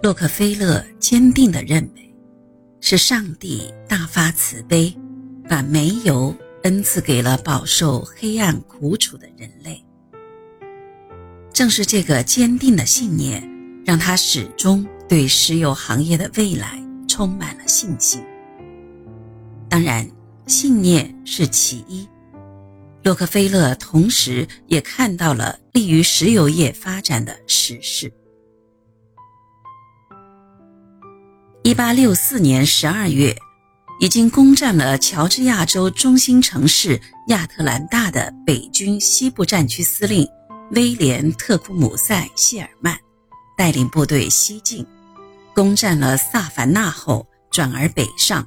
洛克菲勒坚定地认为，是上帝大发慈悲，把煤油恩赐给了饱受黑暗苦楚的人类。正是这个坚定的信念，让他始终对石油行业的未来充满了信心。当然，信念是其一，洛克菲勒同时也看到了利于石油业发展的实事。一八六四年十二月，已经攻占了乔治亚州中心城市亚特兰大的北军西部战区司令威廉·特库姆塞·谢尔曼，带领部队西进，攻占了萨凡纳后，转而北上。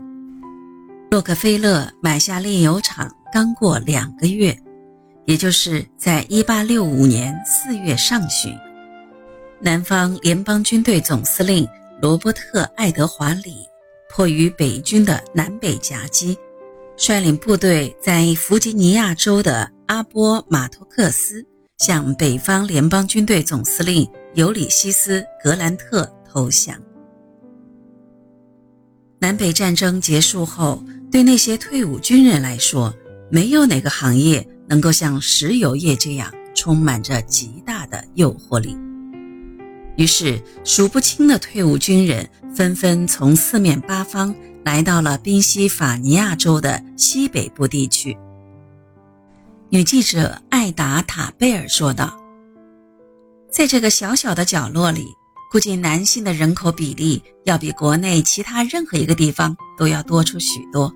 洛克菲勒买下炼油厂刚过两个月，也就是在一八六五年四月上旬，南方联邦军队总司令。罗伯特·爱德华·里迫于北军的南北夹击，率领部队在弗吉尼亚州的阿波马托克斯向北方联邦军队总司令尤里西斯·格兰特投降。南北战争结束后，对那些退伍军人来说，没有哪个行业能够像石油业这样充满着极大的诱惑力。于是，数不清的退伍军人纷纷从四面八方来到了宾夕法尼亚州的西北部地区。女记者艾达·塔贝尔说道：“在这个小小的角落里，估计男性的人口比例要比国内其他任何一个地方都要多出许多。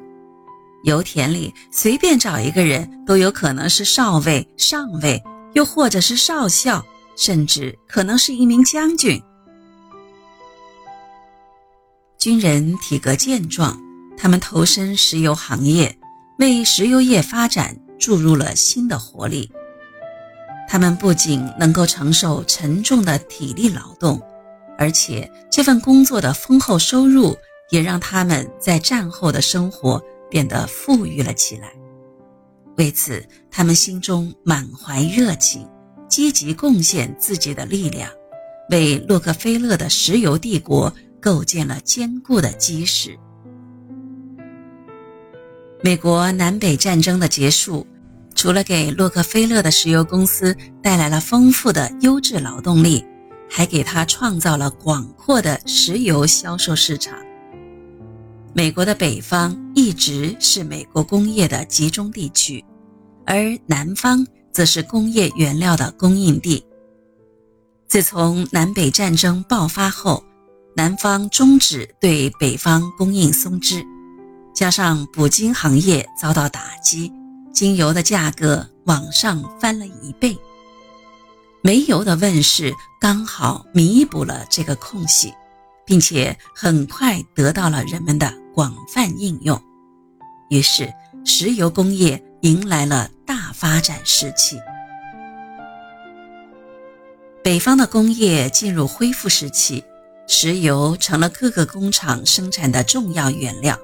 油田里随便找一个人都有可能是少尉、上尉，又或者是少校。”甚至可能是一名将军。军人体格健壮，他们投身石油行业，为石油业发展注入了新的活力。他们不仅能够承受沉重的体力劳动，而且这份工作的丰厚收入也让他们在战后的生活变得富裕了起来。为此，他们心中满怀热情。积极贡献自己的力量，为洛克菲勒的石油帝国构建了坚固的基石。美国南北战争的结束，除了给洛克菲勒的石油公司带来了丰富的优质劳动力，还给他创造了广阔的石油销售市场。美国的北方一直是美国工业的集中地区，而南方。则是工业原料的供应地。自从南北战争爆发后，南方终止对北方供应松脂，加上捕鲸行业遭到打击，精油的价格往上翻了一倍。煤油的问世刚好弥补了这个空隙，并且很快得到了人们的广泛应用，于是石油工业迎来了。大发展时期，北方的工业进入恢复时期，石油成了各个工厂生产的重要原料，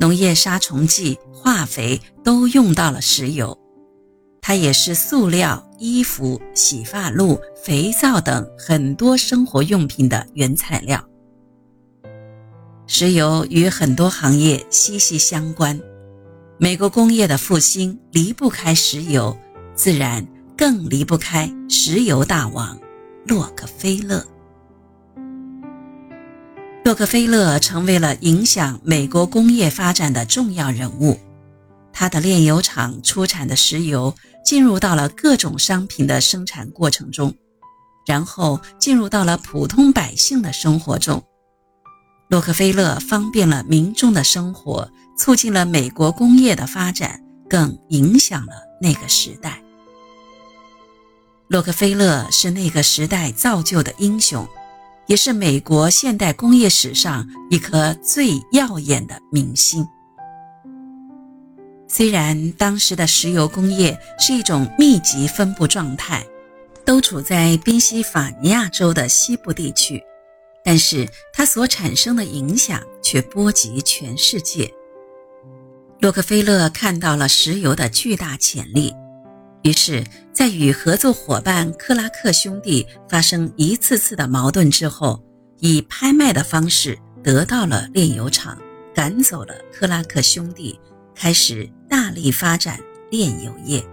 农业杀虫剂、化肥都用到了石油，它也是塑料、衣服、洗发露、肥皂等很多生活用品的原材料。石油与很多行业息息相关。美国工业的复兴离不开石油，自然更离不开石油大王洛克菲勒。洛克菲勒成为了影响美国工业发展的重要人物，他的炼油厂出产的石油进入到了各种商品的生产过程中，然后进入到了普通百姓的生活中。洛克菲勒方便了民众的生活。促进了美国工业的发展，更影响了那个时代。洛克菲勒是那个时代造就的英雄，也是美国现代工业史上一颗最耀眼的明星。虽然当时的石油工业是一种密集分布状态，都处在宾夕法尼亚州的西部地区，但是它所产生的影响却波及全世界。洛克菲勒看到了石油的巨大潜力，于是，在与合作伙伴克拉克兄弟发生一次次的矛盾之后，以拍卖的方式得到了炼油厂，赶走了克拉克兄弟，开始大力发展炼油业。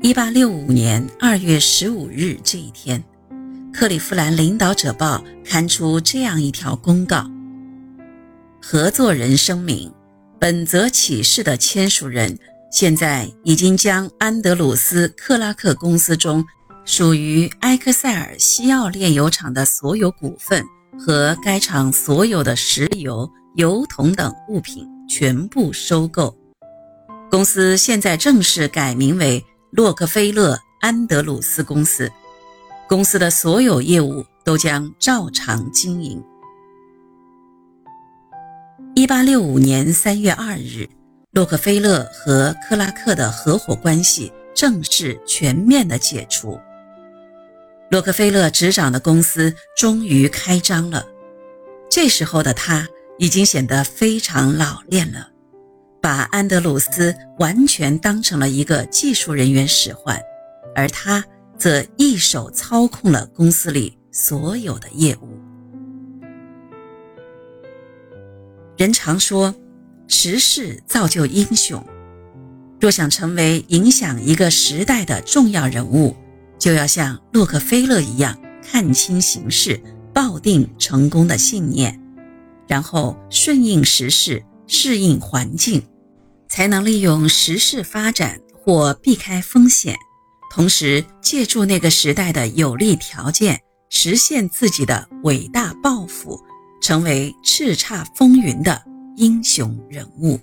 一八六五年二月十五日这一天，克利夫兰领导者报刊出这样一条公告：合作人声明，本则启事的签署人现在已经将安德鲁斯克拉克公司中。属于埃克塞尔西奥炼油厂的所有股份和该厂所有的石油、油桶等物品全部收购。公司现在正式改名为洛克菲勒安德鲁斯公司。公司的所有业务都将照常经营。一八六五年三月二日，洛克菲勒和克拉克的合伙关系正式全面的解除。洛克菲勒执掌的公司终于开张了。这时候的他已经显得非常老练了，把安德鲁斯完全当成了一个技术人员使唤，而他则一手操控了公司里所有的业务。人常说，时势造就英雄。若想成为影响一个时代的重要人物，就要像洛克菲勒一样看清形势，抱定成功的信念，然后顺应时势，适应环境，才能利用时势发展或避开风险，同时借助那个时代的有利条件，实现自己的伟大抱负，成为叱咤风云的英雄人物。